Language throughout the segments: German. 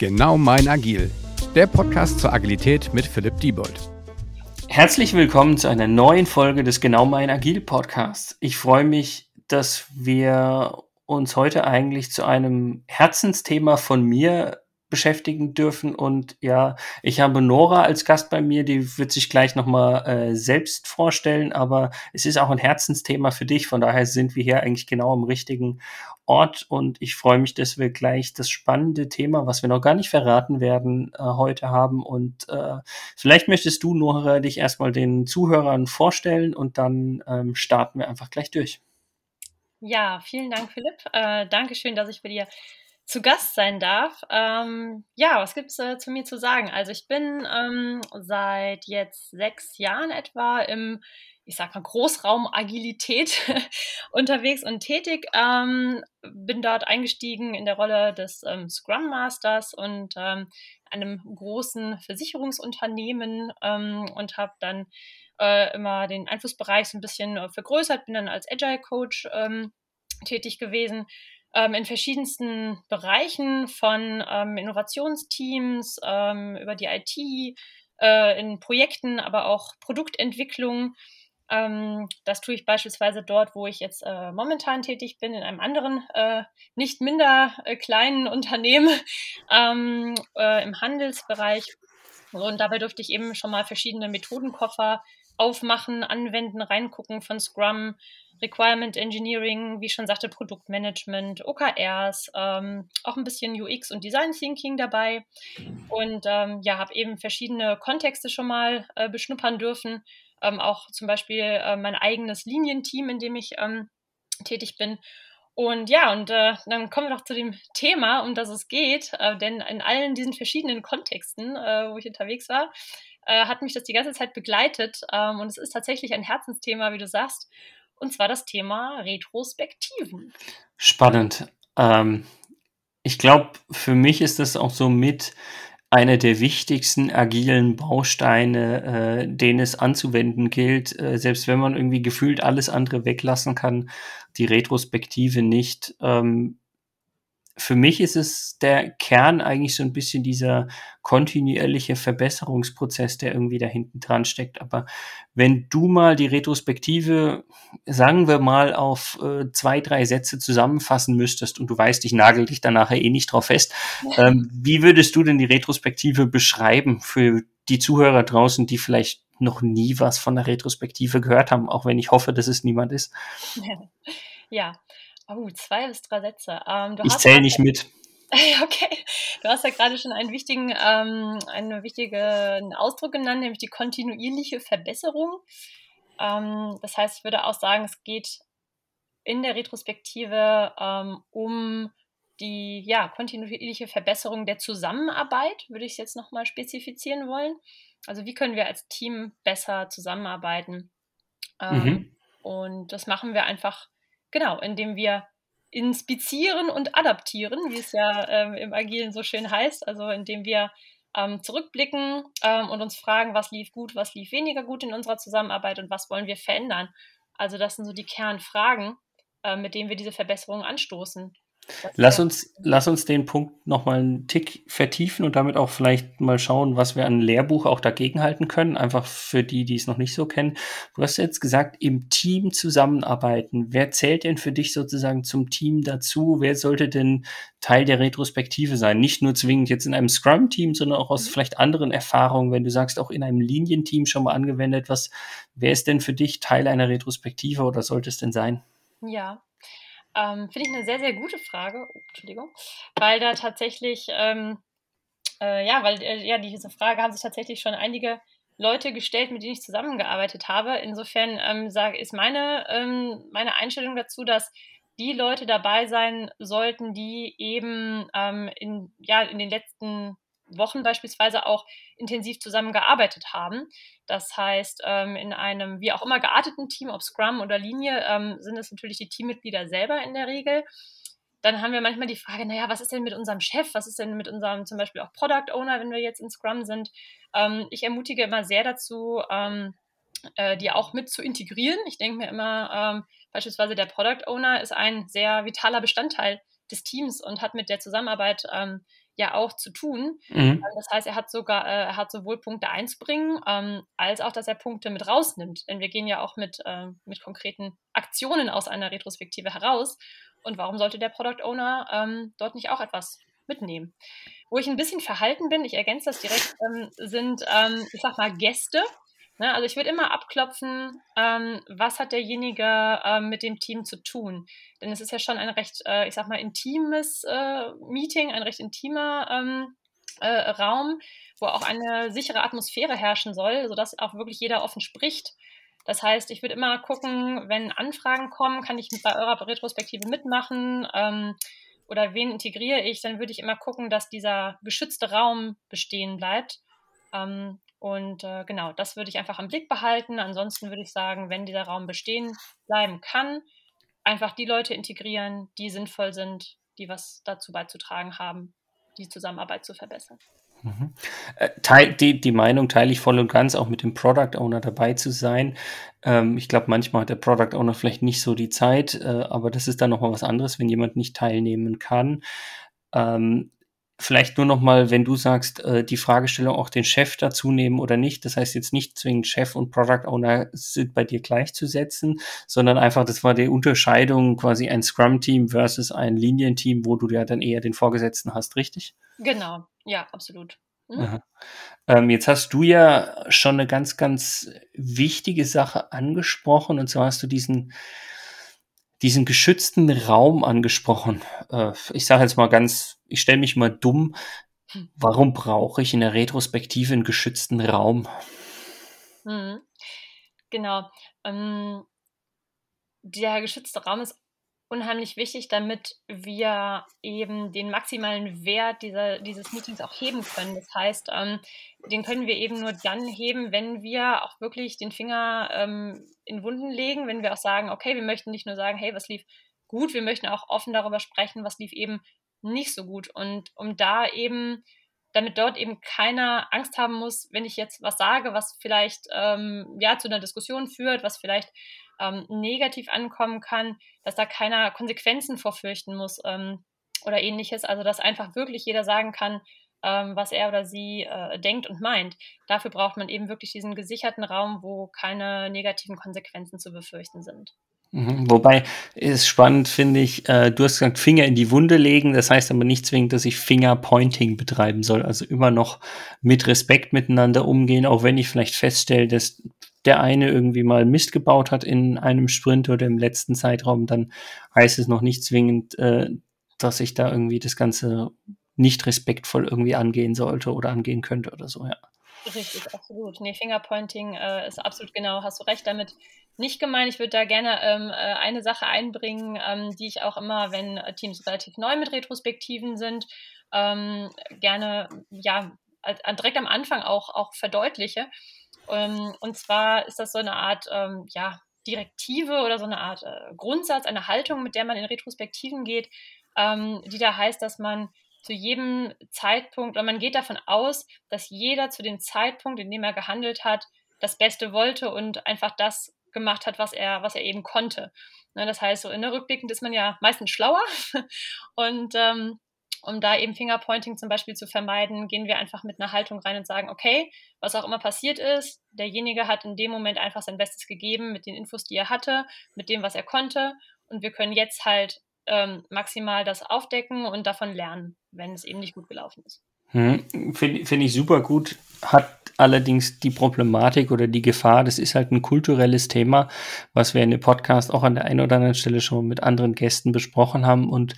Genau mein Agil, der Podcast zur Agilität mit Philipp Diebold. Herzlich willkommen zu einer neuen Folge des Genau mein Agil Podcasts. Ich freue mich, dass wir uns heute eigentlich zu einem Herzensthema von mir beschäftigen dürfen. Und ja, ich habe Nora als Gast bei mir, die wird sich gleich nochmal äh, selbst vorstellen, aber es ist auch ein Herzensthema für dich. Von daher sind wir hier eigentlich genau am richtigen Ort und ich freue mich, dass wir gleich das spannende Thema, was wir noch gar nicht verraten werden, äh, heute haben. Und äh, vielleicht möchtest du, Nora, dich erstmal den Zuhörern vorstellen und dann ähm, starten wir einfach gleich durch. Ja, vielen Dank, Philipp. Äh, Dankeschön, dass ich bei dir zu Gast sein darf. Ähm, ja, was gibt es äh, zu mir zu sagen? Also ich bin ähm, seit jetzt sechs Jahren etwa im, ich sag mal, Großraum Agilität unterwegs und tätig. Ähm, bin dort eingestiegen in der Rolle des ähm, Scrum Masters und ähm, einem großen Versicherungsunternehmen ähm, und habe dann äh, immer den Einflussbereich so ein bisschen äh, vergrößert, bin dann als Agile Coach tätig gewesen in verschiedensten Bereichen von ähm, Innovationsteams ähm, über die IT, äh, in Projekten, aber auch Produktentwicklung. Ähm, das tue ich beispielsweise dort, wo ich jetzt äh, momentan tätig bin, in einem anderen, äh, nicht minder kleinen Unternehmen ähm, im Handelsbereich. Und dabei durfte ich eben schon mal verschiedene Methodenkoffer aufmachen, anwenden, reingucken von Scrum, Requirement Engineering, wie ich schon sagte, Produktmanagement, OKRs, ähm, auch ein bisschen UX und Design Thinking dabei. Und ähm, ja, habe eben verschiedene Kontexte schon mal äh, beschnuppern dürfen. Ähm, auch zum Beispiel äh, mein eigenes Linienteam, in dem ich ähm, tätig bin. Und ja, und äh, dann kommen wir doch zu dem Thema, um das es geht. Äh, denn in allen diesen verschiedenen Kontexten, äh, wo ich unterwegs war, äh, hat mich das die ganze Zeit begleitet. Ähm, und es ist tatsächlich ein Herzensthema, wie du sagst und zwar das Thema Retrospektiven. Spannend. Ähm, ich glaube, für mich ist das auch so mit einer der wichtigsten agilen Bausteine, äh, den es anzuwenden gilt, äh, selbst wenn man irgendwie gefühlt alles andere weglassen kann, die Retrospektive nicht. Ähm, für mich ist es der Kern eigentlich so ein bisschen dieser kontinuierliche Verbesserungsprozess, der irgendwie da hinten dran steckt. Aber wenn du mal die Retrospektive, sagen wir mal, auf äh, zwei, drei Sätze zusammenfassen müsstest und du weißt, ich nagel dich da nachher eh nicht drauf fest, ähm, wie würdest du denn die Retrospektive beschreiben für die Zuhörer draußen, die vielleicht noch nie was von der Retrospektive gehört haben, auch wenn ich hoffe, dass es niemand ist? Ja, Oh, zwei bis drei Sätze. Ähm, ich zähle nicht mit. Okay, du hast ja gerade schon einen wichtigen, ähm, einen wichtigen Ausdruck genannt, nämlich die kontinuierliche Verbesserung. Ähm, das heißt, ich würde auch sagen, es geht in der Retrospektive ähm, um die ja, kontinuierliche Verbesserung der Zusammenarbeit, würde ich es jetzt nochmal spezifizieren wollen. Also wie können wir als Team besser zusammenarbeiten? Ähm, mhm. Und das machen wir einfach Genau, indem wir inspizieren und adaptieren, wie es ja ähm, im Agilen so schön heißt. Also indem wir ähm, zurückblicken ähm, und uns fragen, was lief gut, was lief weniger gut in unserer Zusammenarbeit und was wollen wir verändern. Also das sind so die Kernfragen, äh, mit denen wir diese Verbesserungen anstoßen. Lass uns, lass uns den Punkt nochmal einen Tick vertiefen und damit auch vielleicht mal schauen, was wir an Lehrbuch auch dagegen halten können. Einfach für die, die es noch nicht so kennen. Du hast jetzt gesagt, im Team zusammenarbeiten. Wer zählt denn für dich sozusagen zum Team dazu? Wer sollte denn Teil der Retrospektive sein? Nicht nur zwingend jetzt in einem Scrum-Team, sondern auch aus mhm. vielleicht anderen Erfahrungen. Wenn du sagst, auch in einem Linienteam schon mal angewendet, was, wer ist denn für dich Teil einer Retrospektive oder sollte es denn sein? Ja, ähm, Finde ich eine sehr, sehr gute Frage. Oh, Entschuldigung. Weil da tatsächlich, ähm, äh, ja, weil äh, ja, diese Frage haben sich tatsächlich schon einige Leute gestellt, mit denen ich zusammengearbeitet habe. Insofern ähm, sag, ist meine, ähm, meine Einstellung dazu, dass die Leute dabei sein sollten, die eben ähm, in, ja, in den letzten Wochen beispielsweise auch intensiv zusammengearbeitet haben. Das heißt, ähm, in einem wie auch immer gearteten Team, ob Scrum oder Linie, ähm, sind es natürlich die Teammitglieder selber in der Regel. Dann haben wir manchmal die Frage, naja, was ist denn mit unserem Chef? Was ist denn mit unserem zum Beispiel auch Product Owner, wenn wir jetzt in Scrum sind? Ähm, ich ermutige immer sehr dazu, äh, die auch mit zu integrieren. Ich denke mir immer, beispielsweise der Product Owner ist ein sehr vitaler Bestandteil des Teams und hat mit der Zusammenarbeit ähm, ja auch zu tun. Mhm. Ähm, das heißt, er hat sogar, äh, er hat sowohl Punkte einzubringen, ähm, als auch, dass er Punkte mit rausnimmt. Denn wir gehen ja auch mit, äh, mit konkreten Aktionen aus einer Retrospektive heraus. Und warum sollte der Product Owner ähm, dort nicht auch etwas mitnehmen? Wo ich ein bisschen verhalten bin, ich ergänze das direkt, ähm, sind, ähm, ich sag mal, Gäste. Ne? Also ich würde immer abklopfen, ähm, was hat derjenige ähm, mit dem Team zu tun. Denn es ist ja schon ein recht, äh, ich sag mal, intimes äh, Meeting, ein recht intimer ähm, äh, Raum, wo auch eine sichere Atmosphäre herrschen soll, sodass auch wirklich jeder offen spricht. Das heißt, ich würde immer gucken, wenn Anfragen kommen, kann ich bei eurer Retrospektive mitmachen ähm, oder wen integriere ich, dann würde ich immer gucken, dass dieser geschützte Raum bestehen bleibt. Ähm, und äh, genau, das würde ich einfach im Blick behalten. Ansonsten würde ich sagen, wenn dieser Raum bestehen bleiben kann, einfach die Leute integrieren, die sinnvoll sind, die was dazu beizutragen haben, die Zusammenarbeit zu verbessern. Mhm. Äh, teil, die, die Meinung teile ich voll und ganz, auch mit dem Product Owner dabei zu sein. Ähm, ich glaube, manchmal hat der Product Owner vielleicht nicht so die Zeit, äh, aber das ist dann nochmal was anderes, wenn jemand nicht teilnehmen kann. Ähm, Vielleicht nur noch mal, wenn du sagst, äh, die Fragestellung auch den Chef dazu nehmen oder nicht. Das heißt jetzt nicht zwingend Chef und Product Owner sind bei dir gleichzusetzen, sondern einfach, das war die Unterscheidung quasi ein Scrum-Team versus ein Linienteam, wo du ja dann eher den Vorgesetzten hast, richtig? Genau, ja, absolut. Mhm. Ähm, jetzt hast du ja schon eine ganz, ganz wichtige Sache angesprochen und zwar hast du diesen diesen geschützten Raum angesprochen. Äh, ich sage jetzt mal ganz, ich stelle mich mal dumm. Warum brauche ich in der Retrospektive einen geschützten Raum? Mhm. Genau. Ähm, der geschützte Raum ist unheimlich wichtig, damit wir eben den maximalen Wert dieser, dieses Meetings auch heben können. Das heißt, ähm, den können wir eben nur dann heben, wenn wir auch wirklich den Finger ähm, in Wunden legen, wenn wir auch sagen, okay, wir möchten nicht nur sagen, hey, was lief gut, wir möchten auch offen darüber sprechen, was lief eben nicht so gut. Und um da eben, damit dort eben keiner Angst haben muss, wenn ich jetzt was sage, was vielleicht ähm, ja zu einer Diskussion führt, was vielleicht ähm, negativ ankommen kann, dass da keiner Konsequenzen vorfürchten muss ähm, oder ähnliches. Also dass einfach wirklich jeder sagen kann, ähm, was er oder sie äh, denkt und meint. Dafür braucht man eben wirklich diesen gesicherten Raum, wo keine negativen Konsequenzen zu befürchten sind. Mhm. Wobei ist spannend, finde ich, äh, du hast gesagt, Finger in die Wunde legen. Das heißt aber nicht zwingend, dass ich Fingerpointing betreiben soll. Also immer noch mit Respekt miteinander umgehen, auch wenn ich vielleicht feststelle, dass der eine irgendwie mal Mist gebaut hat in einem Sprint oder im letzten Zeitraum, dann heißt es noch nicht zwingend, äh, dass ich da irgendwie das Ganze nicht respektvoll irgendwie angehen sollte oder angehen könnte oder so, ja. Richtig, absolut. Nee, Fingerpointing äh, ist absolut genau, hast du recht damit nicht gemeint. Ich würde da gerne ähm, äh, eine Sache einbringen, ähm, die ich auch immer, wenn Teams relativ neu mit Retrospektiven sind, ähm, gerne ja direkt am Anfang auch, auch verdeutliche. Ähm, und zwar ist das so eine Art, ähm, ja, Direktive oder so eine Art äh, Grundsatz, eine Haltung, mit der man in Retrospektiven geht, ähm, die da heißt, dass man zu jedem Zeitpunkt, oder man geht davon aus, dass jeder zu dem Zeitpunkt, in dem er gehandelt hat, das Beste wollte und einfach das gemacht hat, was er, was er eben konnte. Ne, das heißt, so in der Rückblickend ist man ja meistens schlauer und ähm, um da eben Fingerpointing zum Beispiel zu vermeiden, gehen wir einfach mit einer Haltung rein und sagen, okay, was auch immer passiert ist, derjenige hat in dem Moment einfach sein Bestes gegeben mit den Infos, die er hatte, mit dem, was er konnte. Und wir können jetzt halt ähm, maximal das aufdecken und davon lernen, wenn es eben nicht gut gelaufen ist. Hm, Finde find ich super gut. Hat allerdings die Problematik oder die Gefahr, das ist halt ein kulturelles Thema, was wir in dem Podcast auch an der einen oder anderen Stelle schon mit anderen Gästen besprochen haben. Und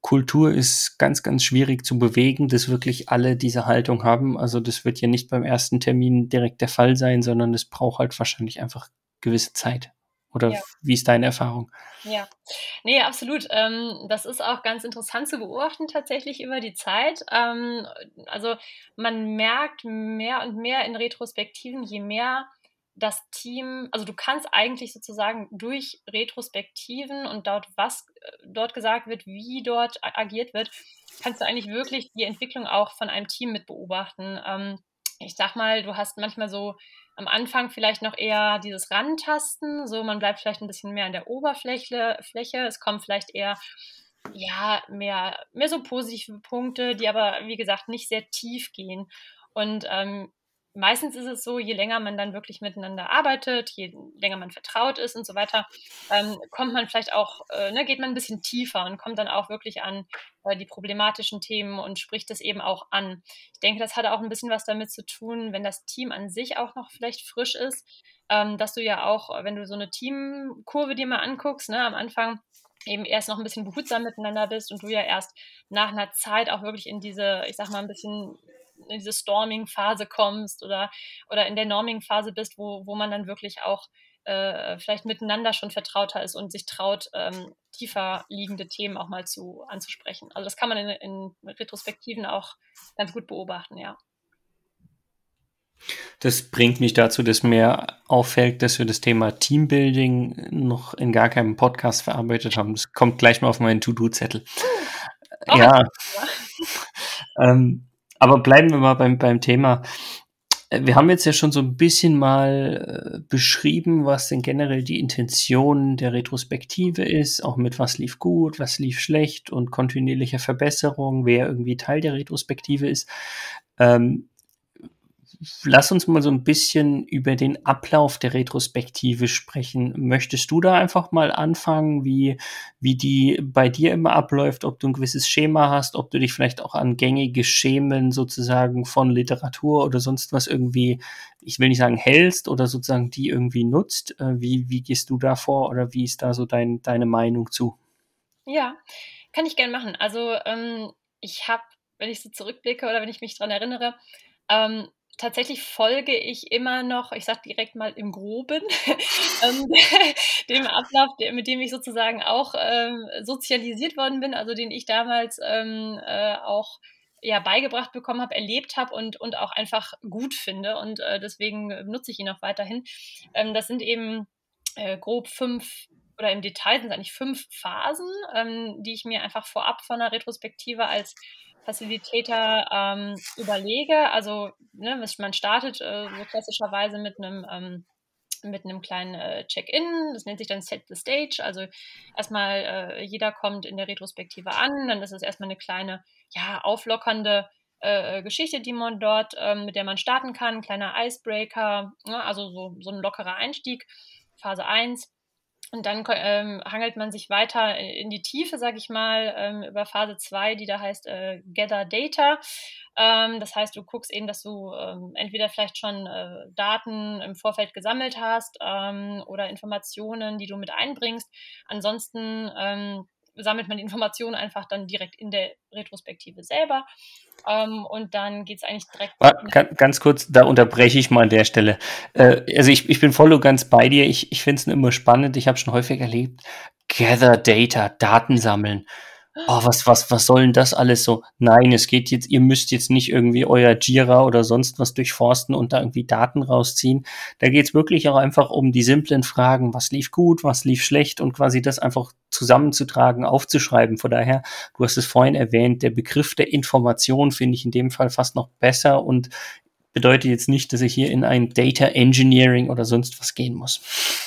Kultur ist ganz, ganz schwierig zu bewegen, dass wirklich alle diese Haltung haben. Also das wird ja nicht beim ersten Termin direkt der Fall sein, sondern es braucht halt wahrscheinlich einfach gewisse Zeit. Oder ja. wie ist deine Erfahrung? Ja, nee, absolut. Ähm, das ist auch ganz interessant zu beobachten tatsächlich über die Zeit. Ähm, also man merkt mehr und mehr in Retrospektiven, je mehr das Team, also du kannst eigentlich sozusagen durch Retrospektiven und dort, was äh, dort gesagt wird, wie dort agiert wird, kannst du eigentlich wirklich die Entwicklung auch von einem Team mit beobachten. Ähm, ich sag mal, du hast manchmal so am Anfang vielleicht noch eher dieses Rantasten, so man bleibt vielleicht ein bisschen mehr an der Oberfläche, Fläche. es kommen vielleicht eher ja, mehr, mehr so positive Punkte, die aber, wie gesagt, nicht sehr tief gehen. Und ähm, meistens ist es so, je länger man dann wirklich miteinander arbeitet, je länger man vertraut ist und so weiter, ähm, kommt man vielleicht auch, äh, ne, geht man ein bisschen tiefer und kommt dann auch wirklich an äh, die problematischen Themen und spricht es eben auch an. Ich denke, das hat auch ein bisschen was damit zu tun, wenn das Team an sich auch noch vielleicht frisch ist, ähm, dass du ja auch, wenn du so eine Teamkurve dir mal anguckst, ne, am Anfang eben erst noch ein bisschen behutsam miteinander bist und du ja erst nach einer Zeit auch wirklich in diese, ich sag mal, ein bisschen in diese Storming-Phase kommst oder, oder in der Norming-Phase bist, wo, wo man dann wirklich auch äh, vielleicht miteinander schon vertrauter ist und sich traut, ähm, tiefer liegende Themen auch mal zu anzusprechen. Also das kann man in, in Retrospektiven auch ganz gut beobachten, ja. Das bringt mich dazu, dass mir auffällt, dass wir das Thema Teambuilding noch in gar keinem Podcast verarbeitet haben. Das kommt gleich mal auf meinen To-Do-Zettel. Oh, ja. ähm, aber bleiben wir mal beim, beim Thema. Äh, wir haben jetzt ja schon so ein bisschen mal äh, beschrieben, was denn generell die Intention der Retrospektive ist, auch mit was lief gut, was lief schlecht und kontinuierlicher Verbesserung, wer irgendwie Teil der Retrospektive ist. Ähm, lass uns mal so ein bisschen über den Ablauf der Retrospektive sprechen. Möchtest du da einfach mal anfangen, wie, wie die bei dir immer abläuft, ob du ein gewisses Schema hast, ob du dich vielleicht auch an gängige Schemen sozusagen von Literatur oder sonst was irgendwie, ich will nicht sagen hältst oder sozusagen die irgendwie nutzt? Äh, wie, wie gehst du da vor oder wie ist da so dein, deine Meinung zu? Ja, kann ich gern machen. Also ähm, ich habe, wenn ich so zurückblicke oder wenn ich mich daran erinnere, ähm, tatsächlich folge ich immer noch, ich sage direkt mal im Groben, ähm, dem Ablauf, mit dem ich sozusagen auch ähm, sozialisiert worden bin, also den ich damals ähm, äh, auch ja, beigebracht bekommen habe, erlebt habe und, und auch einfach gut finde. Und äh, deswegen nutze ich ihn auch weiterhin. Ähm, das sind eben äh, grob fünf oder im Detail sind es eigentlich fünf Phasen, ähm, die ich mir einfach vorab von der Retrospektive als Facilitator ähm, überlege. Also ne, man startet äh, so klassischerweise mit einem ähm, mit einem kleinen äh, Check-in. Das nennt sich dann Set the Stage. Also erstmal äh, jeder kommt in der Retrospektive an, dann ist es erstmal eine kleine, ja, auflockernde äh, Geschichte, die man dort, ähm, mit der man starten kann, kleiner Icebreaker, ne? also so, so ein lockerer Einstieg, Phase 1. Und dann ähm, hangelt man sich weiter in die Tiefe, sage ich mal, ähm, über Phase 2, die da heißt äh, Gather Data. Ähm, das heißt, du guckst eben, dass du ähm, entweder vielleicht schon äh, Daten im Vorfeld gesammelt hast ähm, oder Informationen, die du mit einbringst. Ansonsten ähm, sammelt man die Informationen einfach dann direkt in der Retrospektive selber. Ähm, und dann geht es eigentlich direkt. Ganz, ganz kurz, da unterbreche ich mal an der Stelle. Äh, also ich, ich bin voll und ganz bei dir. Ich, ich finde es immer spannend. Ich habe schon häufig erlebt. Gather Data, Daten sammeln oh, was, was, was soll denn das alles so? Nein, es geht jetzt, ihr müsst jetzt nicht irgendwie euer Jira oder sonst was durchforsten und da irgendwie Daten rausziehen. Da geht's wirklich auch einfach um die simplen Fragen, was lief gut, was lief schlecht und quasi das einfach zusammenzutragen, aufzuschreiben. Von daher, du hast es vorhin erwähnt, der Begriff der Information finde ich in dem Fall fast noch besser und bedeutet jetzt nicht, dass ich hier in ein Data Engineering oder sonst was gehen muss.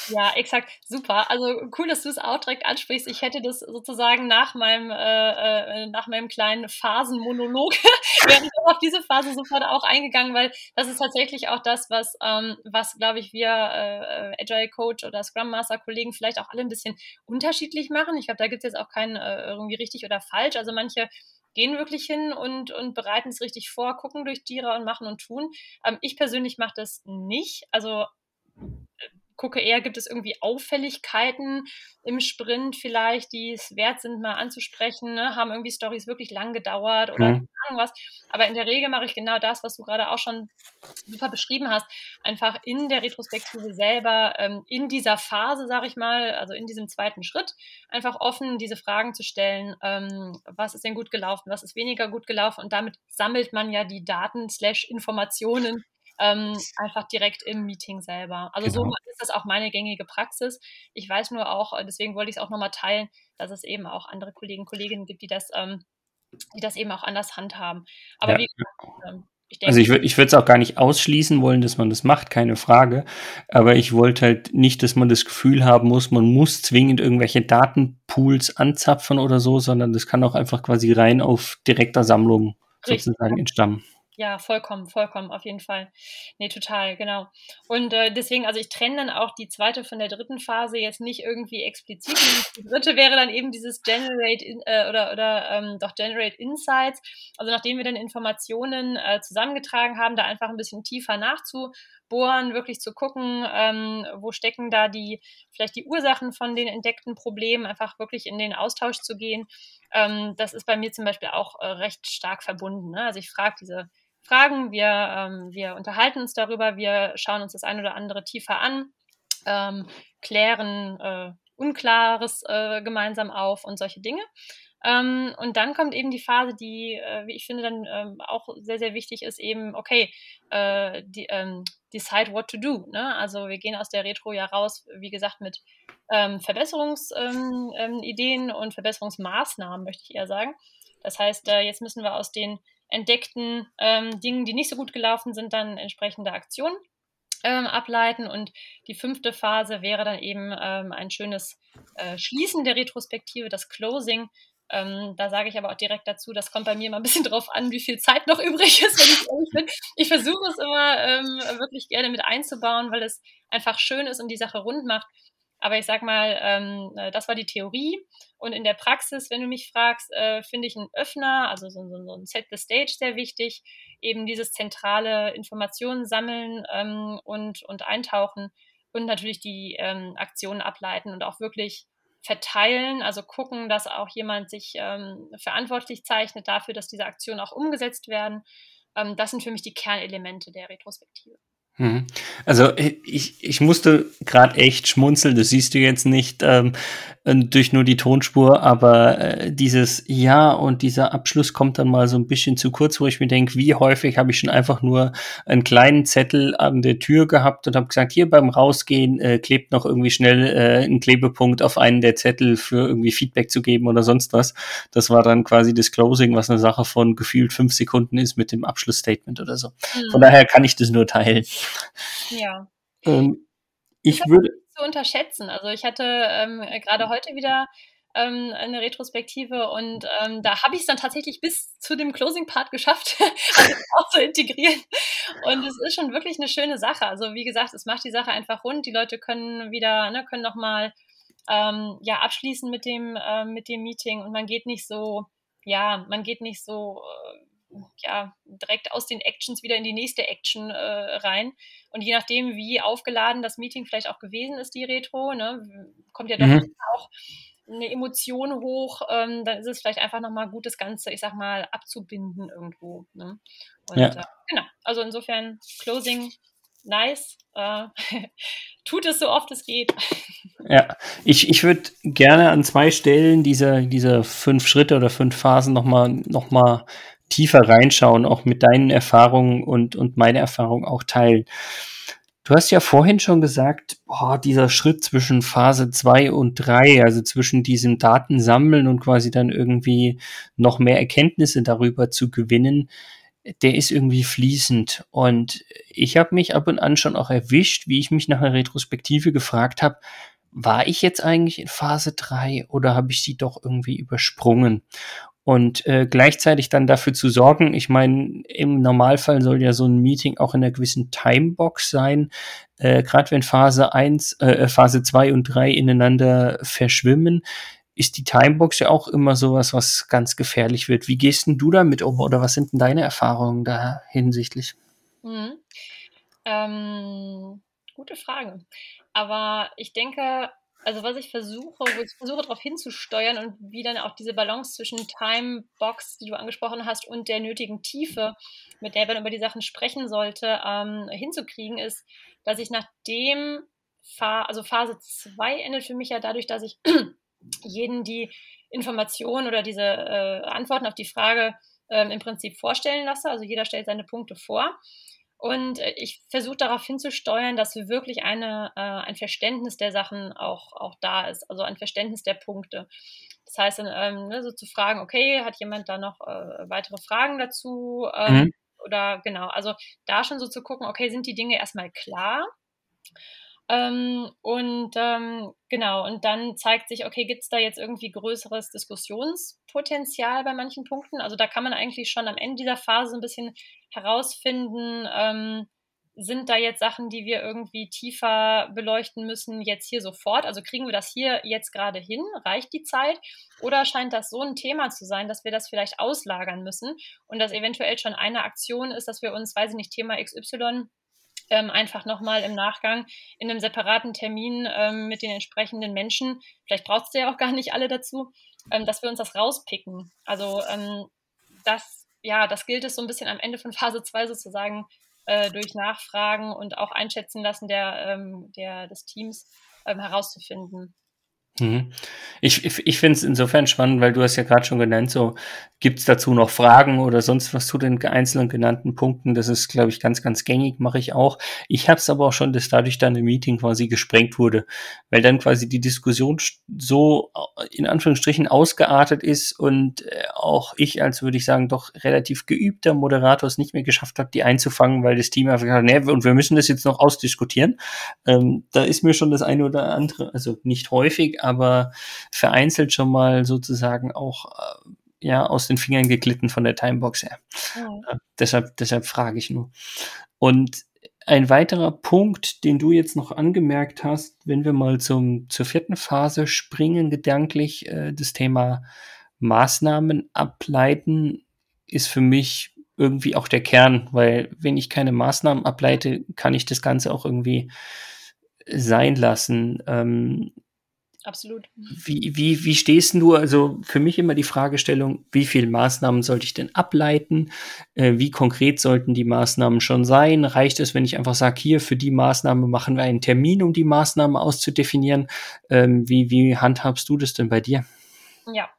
Ja, exakt. Super. Also cool, dass du es auch direkt ansprichst. Ich hätte das sozusagen nach meinem, äh, äh nach meinem kleinen Phasenmonolog, wäre ich auf diese Phase sofort auch eingegangen, weil das ist tatsächlich auch das, was, ähm, was glaube ich, wir äh, Agile Coach oder Scrum Master Kollegen vielleicht auch alle ein bisschen unterschiedlich machen. Ich glaube, da gibt es jetzt auch kein äh, irgendwie richtig oder falsch. Also manche gehen wirklich hin und, und bereiten es richtig vor, gucken durch Jira und machen und tun. Ähm, ich persönlich mache das nicht. Also äh, gucke eher, gibt es irgendwie Auffälligkeiten im Sprint vielleicht, die es wert sind, mal anzusprechen, ne? haben irgendwie Stories wirklich lang gedauert oder mhm. keine Ahnung was. Aber in der Regel mache ich genau das, was du gerade auch schon super beschrieben hast, einfach in der Retrospektive selber, ähm, in dieser Phase, sage ich mal, also in diesem zweiten Schritt, einfach offen diese Fragen zu stellen, ähm, was ist denn gut gelaufen, was ist weniger gut gelaufen und damit sammelt man ja die Daten slash Informationen ähm, einfach direkt im Meeting selber. Also genau. so ist das auch meine gängige Praxis. Ich weiß nur auch, äh, deswegen wollte ich es auch nochmal teilen, dass es eben auch andere Kollegen und Kolleginnen gibt, die das, ähm, die das eben auch anders handhaben. Aber ja. wie gesagt, ähm, ich denke, also ich würde ich würde es auch gar nicht ausschließen wollen, dass man das macht, keine Frage. Aber ich wollte halt nicht, dass man das Gefühl haben muss, man muss zwingend irgendwelche Datenpools anzapfen oder so, sondern das kann auch einfach quasi rein auf direkter Sammlung Richtig. sozusagen entstammen. Ja, vollkommen, vollkommen, auf jeden Fall. Nee, total, genau. Und äh, deswegen, also ich trenne dann auch die zweite von der dritten Phase jetzt nicht irgendwie explizit. Die dritte wäre dann eben dieses Generate in, äh, oder, oder ähm, doch Generate Insights. Also nachdem wir dann Informationen äh, zusammengetragen haben, da einfach ein bisschen tiefer nachzubohren, wirklich zu gucken, ähm, wo stecken da die, vielleicht die Ursachen von den entdeckten Problemen, einfach wirklich in den Austausch zu gehen. Ähm, das ist bei mir zum Beispiel auch äh, recht stark verbunden. Ne? Also ich frage diese Fragen, wir, ähm, wir unterhalten uns darüber, wir schauen uns das ein oder andere tiefer an, ähm, klären äh, Unklares äh, gemeinsam auf und solche Dinge. Ähm, und dann kommt eben die Phase, die, äh, wie ich finde, dann ähm, auch sehr, sehr wichtig ist, eben, okay, äh, die, ähm, decide what to do. Ne? Also wir gehen aus der Retro ja raus, wie gesagt, mit ähm, Verbesserungsideen und Verbesserungsmaßnahmen, möchte ich eher sagen. Das heißt, äh, jetzt müssen wir aus den entdeckten ähm, Dingen, die nicht so gut gelaufen sind, dann entsprechende Aktionen ähm, ableiten. Und die fünfte Phase wäre dann eben ähm, ein schönes äh, Schließen der Retrospektive, das Closing. Ähm, da sage ich aber auch direkt dazu, das kommt bei mir immer ein bisschen drauf an, wie viel Zeit noch übrig ist, wenn ich ehrlich bin. Ich versuche es immer ähm, wirklich gerne mit einzubauen, weil es einfach schön ist und die Sache rund macht. Aber ich sag mal, ähm, äh, das war die Theorie. Und in der Praxis, wenn du mich fragst, äh, finde ich einen Öffner, also so, so, so, ein Set the Stage sehr wichtig. Eben dieses zentrale Informationen sammeln ähm, und, und eintauchen und natürlich die ähm, Aktionen ableiten und auch wirklich verteilen, also gucken, dass auch jemand sich ähm, verantwortlich zeichnet dafür, dass diese Aktionen auch umgesetzt werden. Ähm, das sind für mich die Kernelemente der Retrospektive. Mhm. Also ich, ich musste gerade echt schmunzeln, das siehst du jetzt nicht ähm, durch nur die Tonspur, aber äh, dieses Ja und dieser Abschluss kommt dann mal so ein bisschen zu kurz, wo ich mir denke, wie häufig habe ich schon einfach nur einen kleinen Zettel an der Tür gehabt und habe gesagt, hier beim Rausgehen äh, klebt noch irgendwie schnell äh, ein Klebepunkt auf einen der Zettel für irgendwie Feedback zu geben oder sonst was. Das war dann quasi das Closing, was eine Sache von gefühlt fünf Sekunden ist mit dem Abschlussstatement oder so. Mhm. Von daher kann ich das nur teilen. Ja. Ähm, ich würde zu unterschätzen. Also ich hatte ähm, gerade heute wieder ähm, eine Retrospektive und ähm, da habe ich es dann tatsächlich bis zu dem Closing-Part geschafft, also auch zu integrieren. Und es ist schon wirklich eine schöne Sache. Also wie gesagt, es macht die Sache einfach rund. Die Leute können wieder, ne, können nochmal ähm, ja, abschließen mit dem, äh, mit dem Meeting und man geht nicht so, ja, man geht nicht so äh, ja, direkt aus den Actions wieder in die nächste Action äh, rein. Und je nachdem, wie aufgeladen das Meeting vielleicht auch gewesen ist, die Retro, ne, kommt ja doch mhm. auch eine Emotion hoch, ähm, dann ist es vielleicht einfach nochmal gut, das Ganze, ich sag mal, abzubinden irgendwo. Ne? Und ja. äh, genau, also insofern Closing, nice. Äh, tut es so oft es geht. Ja, ich, ich würde gerne an zwei Stellen dieser, dieser fünf Schritte oder fünf Phasen nochmal noch mal tiefer reinschauen, auch mit deinen Erfahrungen und, und meine Erfahrungen auch teilen. Du hast ja vorhin schon gesagt, boah, dieser Schritt zwischen Phase 2 und 3, also zwischen diesem Datensammeln und quasi dann irgendwie noch mehr Erkenntnisse darüber zu gewinnen, der ist irgendwie fließend. Und ich habe mich ab und an schon auch erwischt, wie ich mich nach einer Retrospektive gefragt habe, war ich jetzt eigentlich in Phase 3 oder habe ich sie doch irgendwie übersprungen? Und äh, gleichzeitig dann dafür zu sorgen, ich meine, im Normalfall soll ja so ein Meeting auch in einer gewissen Timebox sein, äh, gerade wenn Phase 1, äh, Phase 2 und 3 ineinander verschwimmen, ist die Timebox ja auch immer sowas, was ganz gefährlich wird. Wie gehst denn du damit um oder was sind denn deine Erfahrungen da hinsichtlich? Mhm. Ähm, gute Frage. Aber ich denke, also was ich versuche, wo ich versuche darauf hinzusteuern und wie dann auch diese Balance zwischen Timebox, die du angesprochen hast, und der nötigen Tiefe, mit der man über die Sachen sprechen sollte, ähm, hinzukriegen, ist, dass ich nachdem, Fa also Phase 2 endet für mich ja dadurch, dass ich jeden die Informationen oder diese äh, Antworten auf die Frage ähm, im Prinzip vorstellen lasse. Also jeder stellt seine Punkte vor. Und äh, ich versuche darauf hinzusteuern, dass wirklich eine, äh, ein Verständnis der Sachen auch, auch da ist, also ein Verständnis der Punkte. Das heißt, ähm, ne, so zu fragen, okay, hat jemand da noch äh, weitere Fragen dazu? Ähm, mhm. oder genau, also da schon so zu gucken, okay, sind die Dinge erstmal klar? Ähm, und ähm, genau, und dann zeigt sich, okay, gibt es da jetzt irgendwie größeres Diskussionspotenzial bei manchen Punkten? Also da kann man eigentlich schon am Ende dieser Phase ein bisschen herausfinden, ähm, sind da jetzt Sachen, die wir irgendwie tiefer beleuchten müssen, jetzt hier sofort? Also kriegen wir das hier jetzt gerade hin? Reicht die Zeit? Oder scheint das so ein Thema zu sein, dass wir das vielleicht auslagern müssen und das eventuell schon eine Aktion ist, dass wir uns, weiß ich nicht, Thema XY ähm, einfach nochmal im Nachgang in einem separaten Termin ähm, mit den entsprechenden Menschen, vielleicht brauchst du ja auch gar nicht alle dazu, ähm, dass wir uns das rauspicken. Also ähm, das, ja, das gilt es so ein bisschen am Ende von Phase 2 sozusagen äh, durch Nachfragen und auch einschätzen lassen der, ähm, der, des Teams ähm, herauszufinden. Mhm. Ich, ich, ich finde es insofern spannend, weil du hast ja gerade schon genannt, so gibt es dazu noch Fragen oder sonst was zu den einzelnen genannten Punkten. Das ist, glaube ich, ganz, ganz gängig, mache ich auch. Ich habe es aber auch schon, dass dadurch dann im Meeting quasi gesprengt wurde, weil dann quasi die Diskussion so in Anführungsstrichen ausgeartet ist und äh, auch ich, als würde ich sagen, doch relativ geübter Moderator es nicht mehr geschafft hat, die einzufangen, weil das Team einfach gesagt hat, nee, und wir müssen das jetzt noch ausdiskutieren. Ähm, da ist mir schon das eine oder andere, also nicht häufig, aber vereinzelt schon mal sozusagen auch äh, ja aus den Fingern geglitten von der Timebox her. Ja. Äh, deshalb, deshalb frage ich nur. Und ein weiterer Punkt, den du jetzt noch angemerkt hast, wenn wir mal zum, zur vierten Phase springen, gedanklich, äh, das Thema Maßnahmen ableiten, ist für mich irgendwie auch der Kern, weil wenn ich keine Maßnahmen ableite, kann ich das Ganze auch irgendwie sein lassen. Ähm, absolut. Wie, wie, wie stehst du? Also für mich immer die Fragestellung, wie viele Maßnahmen sollte ich denn ableiten? Äh, wie konkret sollten die Maßnahmen schon sein? Reicht es, wenn ich einfach sage, hier für die Maßnahme machen wir einen Termin, um die Maßnahme auszudefinieren? Ähm, wie, wie handhabst du das denn bei dir? Ja.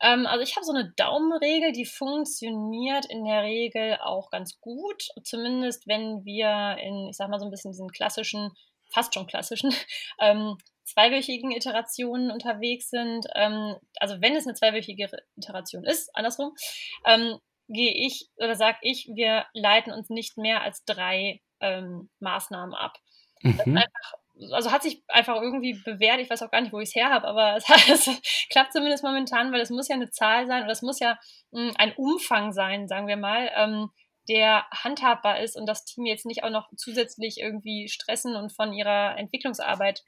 Ähm, also ich habe so eine Daumenregel, die funktioniert in der Regel auch ganz gut. Zumindest wenn wir in, ich sag mal so ein bisschen diesen klassischen fast schon klassischen ähm, zweiwöchigen Iterationen unterwegs sind, ähm, also wenn es eine zweiwöchige Iteration ist, andersrum, ähm, gehe ich oder sage ich, wir leiten uns nicht mehr als drei ähm, Maßnahmen ab. Mhm. Einfach, also hat sich einfach irgendwie bewährt, ich weiß auch gar nicht, wo ich es her habe, aber es, es, klappt zumindest momentan, weil es muss ja eine Zahl sein oder es muss ja mh, hm, ein Umfang sein, sagen wir mal, ähm, der handhabbar ist und das Team jetzt nicht auch noch zusätzlich irgendwie stressen und von ihrer Entwicklungsarbeit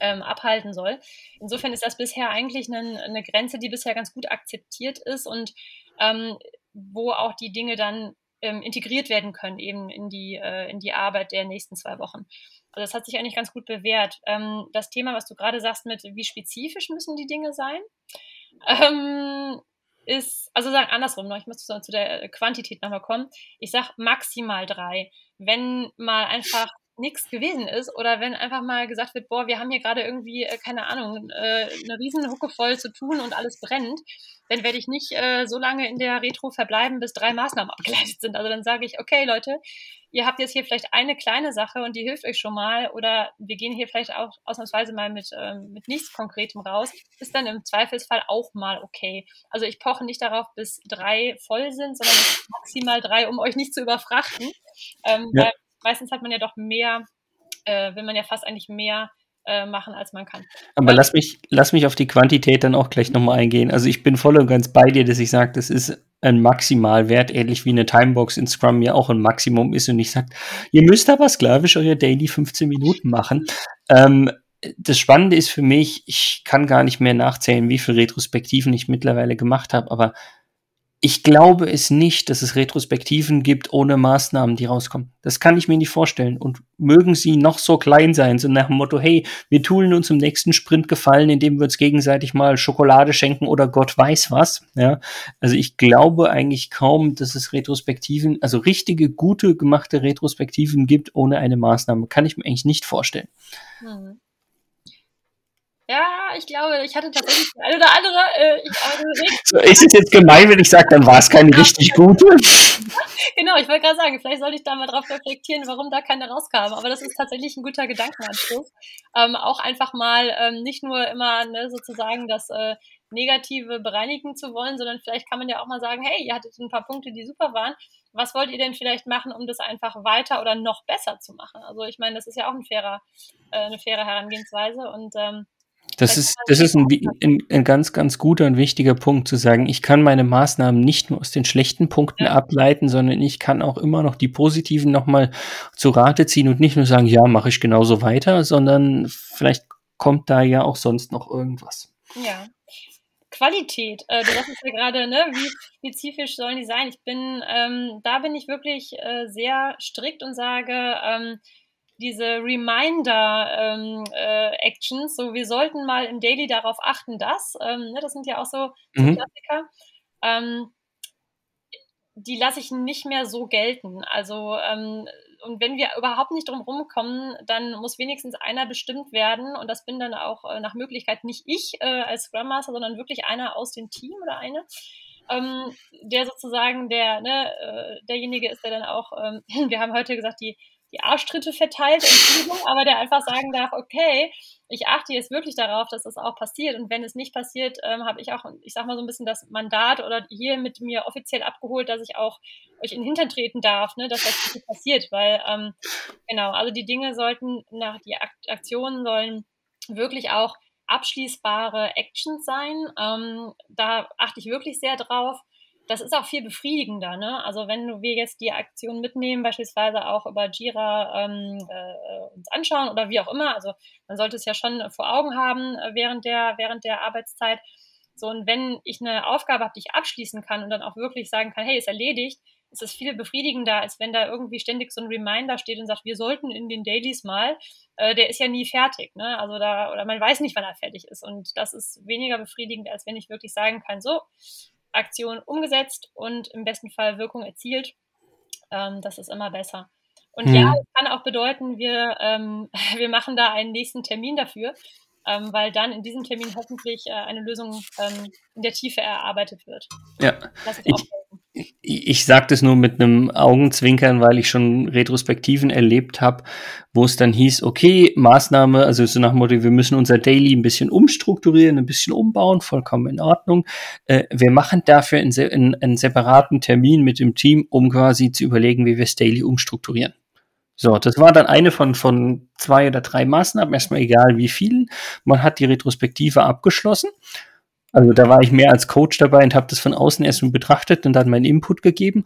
ähm, abhalten soll. Insofern ist das bisher eigentlich eine, eine, Grenze, die bisher ganz gut akzeptiert ist und ähm, wo auch die Dinge dann ähm, integriert werden können, eben in die, äh, in die Arbeit der nächsten zwei Wochen. Also das hat sich eigentlich ganz gut bewährt. Ähm, das Thema, was du gerade sagst mit, wie spezifisch müssen die Dinge sein, ähm, ist, also sagen andersrum noch, ich muss zu der Quantität nochmal kommen. Ich sage maximal drei. Wenn mal einfach nichts gewesen ist oder wenn einfach mal gesagt wird, boah, wir haben hier gerade irgendwie, äh, keine Ahnung, äh, eine riesen Hucke voll zu tun und alles brennt, dann werde ich nicht äh, so lange in der Retro verbleiben, bis drei Maßnahmen abgeleitet sind. Also dann sage ich, okay, Leute, ihr habt jetzt hier vielleicht eine kleine Sache und die hilft euch schon mal oder wir gehen hier vielleicht auch ausnahmsweise mal mit, ähm, mit nichts Konkretem raus, ist dann im Zweifelsfall auch mal okay. Also ich poche nicht darauf, bis drei voll sind, sondern maximal drei, um euch nicht zu überfrachten. Ähm, ja. Meistens hat man ja doch mehr, äh, will man ja fast eigentlich mehr äh, machen, als man kann. Aber lass mich, lass mich auf die Quantität dann auch gleich nochmal eingehen. Also ich bin voll und ganz bei dir, dass ich sage, das ist ein Maximalwert, ähnlich wie eine Timebox in Scrum ja auch ein Maximum ist und ich sage, ihr müsst aber sklavisch eure Daily 15 Minuten machen. Ähm, das Spannende ist für mich, ich kann gar nicht mehr nachzählen, wie viele Retrospektiven ich mittlerweile gemacht habe, aber ich glaube es nicht, dass es Retrospektiven gibt ohne Maßnahmen, die rauskommen. Das kann ich mir nicht vorstellen. Und mögen sie noch so klein sein, so nach dem Motto, hey, wir tun uns im nächsten Sprint gefallen, indem wir uns gegenseitig mal Schokolade schenken oder Gott weiß was. Ja, also ich glaube eigentlich kaum, dass es Retrospektiven, also richtige, gute, gemachte Retrospektiven gibt ohne eine Maßnahme. Kann ich mir eigentlich nicht vorstellen. Hm. Ja, ich glaube, ich hatte tatsächlich die eine oder andere. Äh, ich, so, ist es jetzt gemein, wenn ich sage, dann war es keine richtig gute? genau, ich wollte gerade sagen, vielleicht sollte ich da mal drauf reflektieren, warum da keine rauskam. Aber das ist tatsächlich ein guter Gedankenanstoß. Ähm, auch einfach mal ähm, nicht nur immer ne, sozusagen das äh, Negative bereinigen zu wollen, sondern vielleicht kann man ja auch mal sagen, hey, ihr hattet ein paar Punkte, die super waren. Was wollt ihr denn vielleicht machen, um das einfach weiter oder noch besser zu machen? Also ich meine, das ist ja auch ein fairer, äh, eine faire Herangehensweise und ähm, das ist, das ist ein, ein, ein, ganz, ganz guter und wichtiger Punkt zu sagen, ich kann meine Maßnahmen nicht nur aus den schlechten Punkten ableiten, sondern ich kann auch immer noch die positiven nochmal zu Rate ziehen und nicht nur sagen, ja, mache ich genauso weiter, sondern vielleicht kommt da ja auch sonst noch irgendwas. Ja. Qualität, äh, du sagst ja gerade, ne, wie spezifisch sollen die sein? Ich bin, ähm, da bin ich wirklich äh, sehr strikt und sage, ähm, diese Reminder-Actions, ähm, äh, so wir sollten mal im Daily darauf achten, dass, ähm, ne, das sind ja auch so, so mhm. Klassiker, ähm, die lasse ich nicht mehr so gelten. Also ähm, und wenn wir überhaupt nicht drum rumkommen, dann muss wenigstens einer bestimmt werden und das bin dann auch äh, nach Möglichkeit nicht ich äh, als Scrum Master, sondern wirklich einer aus dem Team oder eine. Ähm, der sozusagen der, ne, äh, derjenige ist, der dann auch, ähm, wir haben heute gesagt, die, die Arschtritte verteilt, Entschuldigung, aber der einfach sagen darf, okay, ich achte jetzt wirklich darauf, dass das auch passiert. Und wenn es nicht passiert, ähm, habe ich auch, ich sag mal so ein bisschen das Mandat oder hier mit mir offiziell abgeholt, dass ich auch euch in den Hintern treten darf, ne, dass das wirklich passiert. Weil, ähm, genau, also die Dinge sollten, nach die Aktionen sollen wirklich auch abschließbare Actions sein. Ähm, da achte ich wirklich sehr drauf das ist auch viel befriedigender. Ne? Also wenn wir jetzt die Aktion mitnehmen, beispielsweise auch über Jira ähm, äh, uns anschauen oder wie auch immer, also man sollte es ja schon vor Augen haben äh, während der, während der Arbeitszeit. So, und wenn ich eine Aufgabe habe, die ich abschließen kann und dann auch wirklich sagen kann, hey, ist erledigt, ist es viel befriedigender, als wenn da irgendwie ständig so ein Reminder steht und sagt, wir sollten in den Dailies mal, äh, der ist ja nie fertig, ne? Also da, oder man weiß nicht, wann er fertig ist. Und das ist weniger befriedigend, als wenn ich wirklich sagen kann, so, Aktion umgesetzt und im besten Fall Wirkung erzielt. Ähm, das ist immer besser. Und mhm. ja, es kann auch bedeuten, wir, ähm, wir machen da einen nächsten Termin dafür, ähm, weil dann in diesem Termin hoffentlich äh, eine Lösung ähm, in der Tiefe erarbeitet wird. Ja, ich, ich, ich sage das nur mit einem Augenzwinkern, weil ich schon Retrospektiven erlebt habe, wo es dann hieß, okay, Maßnahme, also so nach dem Motto, wir müssen unser Daily ein bisschen umstrukturieren, ein bisschen umbauen, vollkommen in Ordnung. Äh, wir machen dafür einen, einen, einen separaten Termin mit dem Team, um quasi zu überlegen, wie wir das Daily umstrukturieren. So, das war dann eine von, von zwei oder drei Maßnahmen, erstmal egal wie vielen. Man hat die Retrospektive abgeschlossen. Also da war ich mehr als Coach dabei und habe das von außen erstmal betrachtet und dann meinen Input gegeben.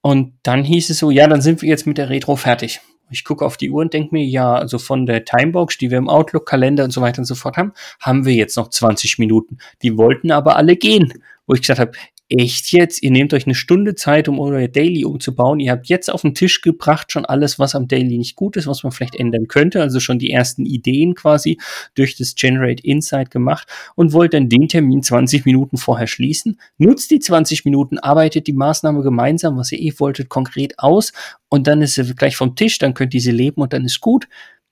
Und dann hieß es so, ja, dann sind wir jetzt mit der Retro fertig. Ich gucke auf die Uhr und denke mir, ja, also von der Timebox, die wir im Outlook-Kalender und so weiter und so fort haben, haben wir jetzt noch 20 Minuten. Die wollten aber alle gehen. Wo ich gesagt habe, echt jetzt? Ihr nehmt euch eine Stunde Zeit, um euer Daily umzubauen. Ihr habt jetzt auf den Tisch gebracht schon alles, was am Daily nicht gut ist, was man vielleicht ändern könnte. Also schon die ersten Ideen quasi durch das Generate Insight gemacht und wollt dann den Termin 20 Minuten vorher schließen. Nutzt die 20 Minuten, arbeitet die Maßnahme gemeinsam, was ihr eh wolltet, konkret aus und dann ist sie gleich vom Tisch, dann könnt ihr sie leben und dann ist gut.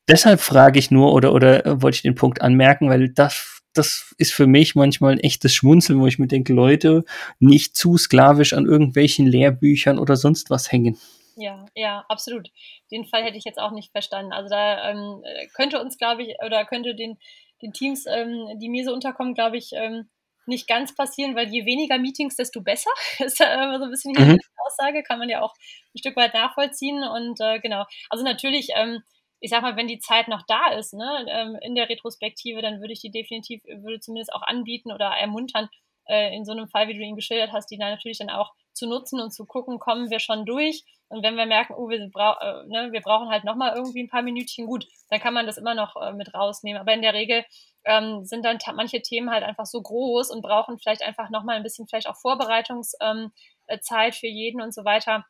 Deshalb frage ich nur oder, oder äh, wollte ich den Punkt anmerken, weil das das ist für mich manchmal ein echtes Schmunzeln, wo ich mir denke, Leute, nicht zu sklavisch an irgendwelchen Lehrbüchern oder sonst was hängen. Ja, ja, absolut. Den Fall hätte ich jetzt auch nicht verstanden. Also da ähm, könnte uns, glaube ich, oder könnte den, den Teams, ähm, die mir so unterkommen, glaube ich, ähm, nicht ganz passieren, weil je weniger Meetings, desto besser. ist ja immer so ein bisschen mhm. die Aussage, kann man ja auch ein Stück weit nachvollziehen. Und äh, genau, also natürlich, ähm, ich sag mal, wenn die Zeit noch da ist, ne, ähm, in der Retrospektive, dann würde ich die definitiv, würde zumindest auch anbieten oder ermuntern, äh, in so einem Fall, wie du ihn geschildert hast, die dann natürlich dann auch zu nutzen und zu gucken, kommen wir schon durch. Und wenn wir merken, oh, wir, brau äh, ne, wir brauchen halt nochmal irgendwie ein paar Minütchen, gut, dann kann man das immer noch äh, mit rausnehmen. Aber in der Regel ähm, sind dann manche Themen halt einfach so groß und brauchen vielleicht einfach nochmal ein bisschen vielleicht auch Vorbereitungszeit ähm, äh, für jeden und so weiter.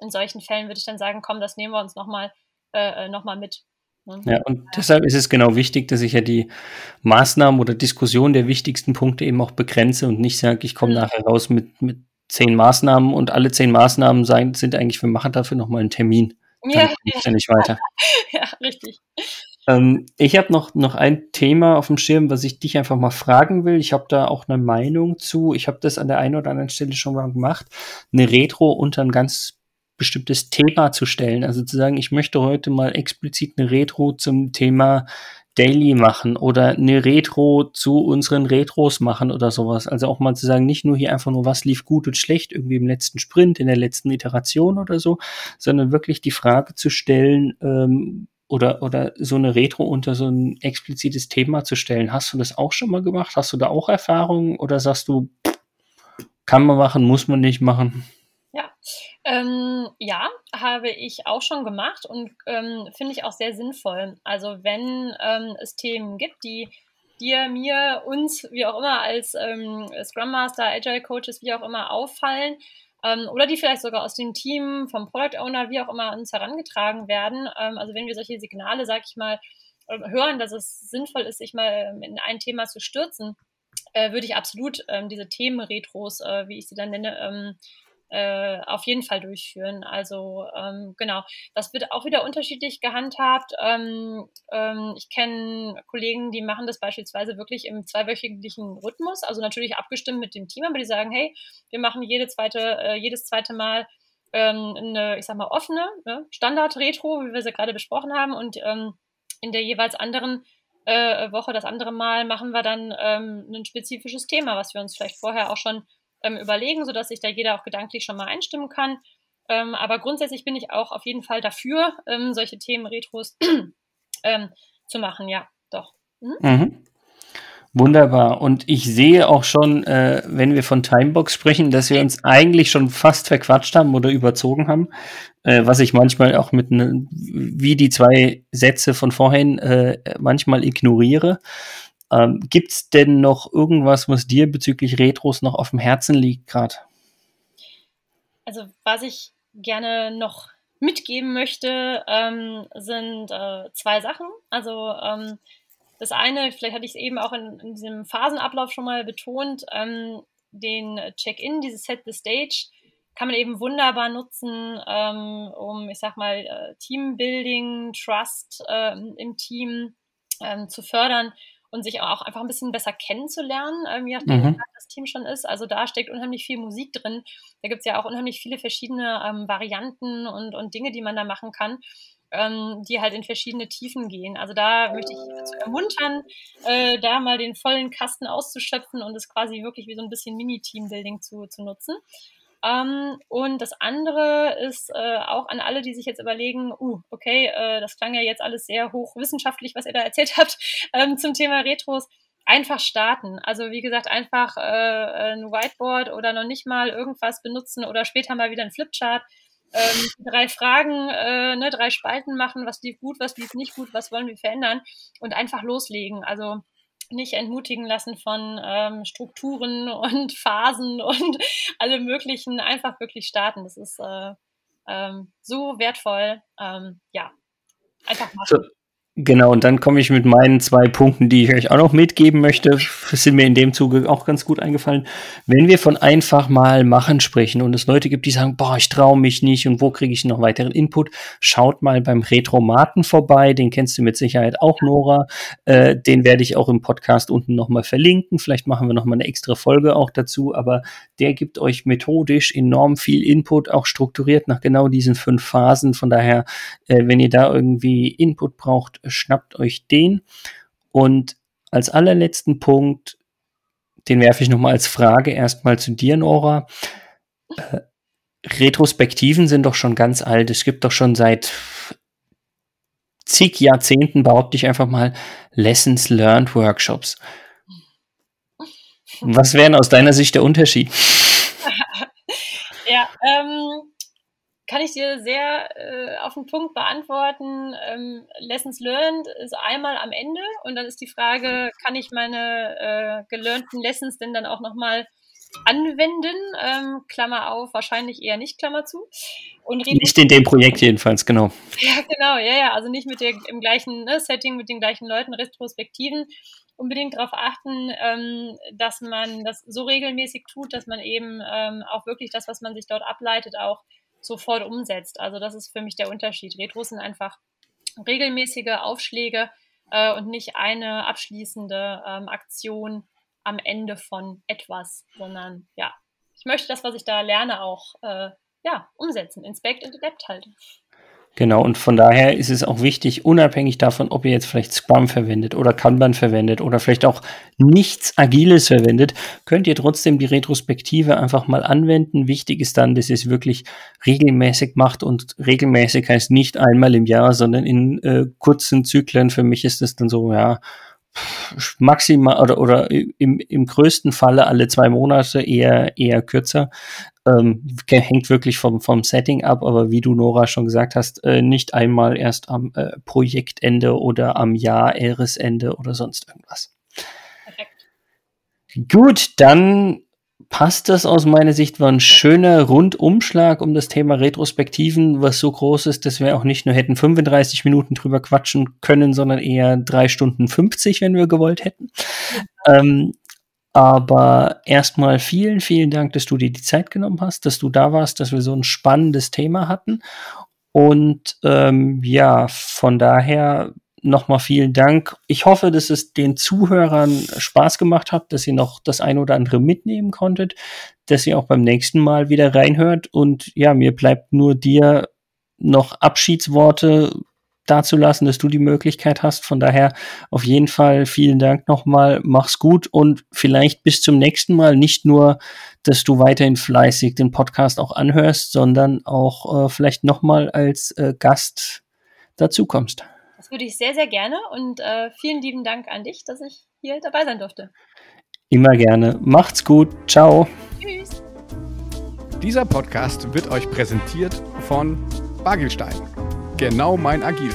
In solchen Fällen würde ich dann sagen, komm, das nehmen wir uns nochmal äh, äh nochmal mit. Ne? Ja, und deshalb ist es genau wichtig, dass ich ja die Maßnahmen oder Diskussion der wichtigsten Punkte eben auch begrenze und nicht sage, ich komme mhm. nachher raus mit, mit zehn Maßnahmen und alle zehn Maßnahmen sein, sind eigentlich, wir machen dafür nochmal einen Termin. Dann ja, ja. ja nicht weiter. ja, richtig. Ähm, ich habe noch, noch ein Thema auf dem Schirm, was ich dich einfach mal fragen will. Ich habe da auch eine Meinung zu. Ich habe das an der einen oder anderen Stelle schon mal gemacht. Eine Retro unter ein ganz bestimmtes Thema zu stellen. Also zu sagen, ich möchte heute mal explizit eine Retro zum Thema Daily machen oder eine Retro zu unseren Retros machen oder sowas. Also auch mal zu sagen, nicht nur hier einfach nur, was lief gut und schlecht irgendwie im letzten Sprint, in der letzten Iteration oder so, sondern wirklich die Frage zu stellen, ähm, oder, oder so eine Retro unter so ein explizites Thema zu stellen. Hast du das auch schon mal gemacht? Hast du da auch Erfahrungen oder sagst du, kann man machen, muss man nicht machen? Ähm, ja, habe ich auch schon gemacht und ähm, finde ich auch sehr sinnvoll. Also wenn ähm, es Themen gibt, die dir, mir, uns, wie auch immer, als ähm, Scrum Master, Agile Coaches, wie auch immer, auffallen, ähm, oder die vielleicht sogar aus dem Team, vom Product Owner, wie auch immer, uns herangetragen werden. Ähm, also wenn wir solche Signale, sag ich mal, hören, dass es sinnvoll ist, sich mal in ein Thema zu stürzen, äh, würde ich absolut diese Themenretros, äh, wie ich sie dann nenne, äh, auf jeden Fall durchführen. Also ähm, genau, das wird auch wieder unterschiedlich gehandhabt. Ähm, ähm, ich kenne Kollegen, die machen das beispielsweise wirklich im zweiwöchentlichen Rhythmus, also natürlich abgestimmt mit dem Team, aber die sagen, hey, wir machen jede zweite, äh, jedes zweite Mal ähm, eine, ich sag mal, offene ne? Standard-Retro, wie wir sie gerade besprochen haben, und ähm, in der jeweils anderen äh, Woche, das andere Mal, machen wir dann ähm, ein spezifisches Thema, was wir uns vielleicht vorher auch schon ähm, überlegen, sodass sich da jeder auch gedanklich schon mal einstimmen kann. Ähm, aber grundsätzlich bin ich auch auf jeden Fall dafür, ähm, solche Themen Retros ähm, zu machen. Ja, doch. Mhm. Mhm. Wunderbar. Und ich sehe auch schon, äh, wenn wir von Timebox sprechen, dass wir uns eigentlich schon fast verquatscht haben oder überzogen haben, äh, was ich manchmal auch mit ne, wie die zwei Sätze von vorhin äh, manchmal ignoriere. Ähm, Gibt es denn noch irgendwas, was dir bezüglich Retros noch auf dem Herzen liegt gerade? Also was ich gerne noch mitgeben möchte, ähm, sind äh, zwei Sachen. Also ähm, das eine, vielleicht hatte ich es eben auch in, in, diesem Phasenablauf schon mal betont, ähm, den Check-in, dieses Set the Stage, kann man eben wunderbar nutzen, ähm, um, ich sag mal, äh, Teambuilding, Trust äh, im Team ähm, zu fördern und sich auch einfach ein bisschen besser kennenzulernen, ähm, je nachdem, mhm. wie das Team schon ist. Also da steckt unheimlich viel Musik drin. Da gibt es ja auch unheimlich viele verschiedene ähm, Varianten und, und Dinge, die man da machen kann. Ähm, die halt in verschiedene Tiefen gehen. Also da möchte ich dazu ermuntern, äh, da mal den vollen Kasten auszuschöpfen und es quasi wirklich wie so ein bisschen Mini-Teambuilding zu, zu nutzen. Ähm, und das andere ist äh, auch an alle, die sich jetzt überlegen, uh, okay, äh, das klang ja jetzt alles sehr hochwissenschaftlich, was ihr da erzählt habt ähm, zum Thema Retros. Einfach starten. Also wie gesagt, einfach äh, ein Whiteboard oder noch nicht mal irgendwas benutzen oder später mal wieder ein Flipchart. Ähm, drei Fragen, äh, ne, drei Spalten machen, was lief gut, was lief nicht gut, was wollen wir verändern und einfach loslegen. Also nicht entmutigen lassen von ähm, Strukturen und Phasen und alle möglichen, einfach wirklich starten. Das ist äh, ähm, so wertvoll. Ähm, ja, einfach machen. So, Genau, und dann komme ich mit meinen zwei Punkten, die ich euch auch noch mitgeben möchte, sind mir in dem Zuge auch ganz gut eingefallen. Wenn wir von einfach mal machen sprechen und es Leute gibt, die sagen, boah, ich traue mich nicht und wo kriege ich noch weiteren Input, schaut mal beim Retromaten vorbei, den kennst du mit Sicherheit auch, Nora. Äh, den werde ich auch im Podcast unten nochmal verlinken. Vielleicht machen wir nochmal eine extra Folge auch dazu, aber der gibt euch methodisch enorm viel Input, auch strukturiert nach genau diesen fünf Phasen. Von daher, äh, wenn ihr da irgendwie Input braucht, schnappt euch den. Und als allerletzten Punkt, den werfe ich nochmal als Frage erstmal zu dir, Nora. Äh, Retrospektiven sind doch schon ganz alt. Es gibt doch schon seit zig Jahrzehnten, behaupte ich einfach mal, Lessons Learned Workshops. Was wäre aus deiner Sicht der Unterschied? ja, ähm, kann ich dir sehr äh, auf den Punkt beantworten. Ähm, Lessons learned ist einmal am Ende und dann ist die Frage, kann ich meine äh, gelernten Lessons denn dann auch nochmal anwenden? Ähm, Klammer auf, wahrscheinlich eher nicht, Klammer zu. Und nicht in dem Projekt jedenfalls, genau. Ja, genau, ja, ja, also nicht mit der, im gleichen ne, Setting, mit den gleichen Leuten, Retrospektiven. Unbedingt darauf achten, ähm, dass man das so regelmäßig tut, dass man eben ähm, auch wirklich das, was man sich dort ableitet, auch sofort umsetzt. Also das ist für mich der Unterschied. Retros sind einfach regelmäßige Aufschläge äh, und nicht eine abschließende ähm, Aktion am Ende von etwas, sondern ja, ich möchte das, was ich da lerne, auch äh, ja, umsetzen. Inspect und adapt halt. Genau, und von daher ist es auch wichtig, unabhängig davon, ob ihr jetzt vielleicht Scrum verwendet oder Kanban verwendet oder vielleicht auch nichts Agiles verwendet, könnt ihr trotzdem die Retrospektive einfach mal anwenden. Wichtig ist dann, dass ihr es wirklich regelmäßig macht und regelmäßig heißt nicht einmal im Jahr, sondern in äh, kurzen Zyklen. Für mich ist das dann so, ja, maximal oder, oder im, im größten Falle alle zwei Monate, eher, eher kürzer. Ähm, hängt wirklich vom, vom Setting ab, aber wie du, Nora, schon gesagt hast, äh, nicht einmal erst am äh, Projektende oder am Jahresende oder sonst irgendwas. Perfekt. Gut, dann passt das aus meiner Sicht, war ein schöner Rundumschlag um das Thema Retrospektiven, was so groß ist, dass wir auch nicht nur hätten 35 Minuten drüber quatschen können, sondern eher drei Stunden 50, wenn wir gewollt hätten. Ähm, aber erstmal vielen, vielen Dank, dass du dir die Zeit genommen hast, dass du da warst, dass wir so ein spannendes Thema hatten. Und ähm, ja, von daher nochmal vielen Dank. Ich hoffe, dass es den Zuhörern Spaß gemacht hat, dass ihr noch das ein oder andere mitnehmen konntet, dass ihr auch beim nächsten Mal wieder reinhört. Und ja, mir bleibt nur dir noch Abschiedsworte dazulassen, dass du die Möglichkeit hast. Von daher auf jeden Fall vielen Dank nochmal. Mach's gut und vielleicht bis zum nächsten Mal nicht nur, dass du weiterhin fleißig den Podcast auch anhörst, sondern auch äh, vielleicht nochmal als äh, Gast dazukommst. Das würde ich sehr, sehr gerne und äh, vielen lieben Dank an dich, dass ich hier dabei sein durfte. Immer gerne. Macht's gut. Ciao. Tschüss. Dieser Podcast wird euch präsentiert von Bagelstein. Genau mein Agil.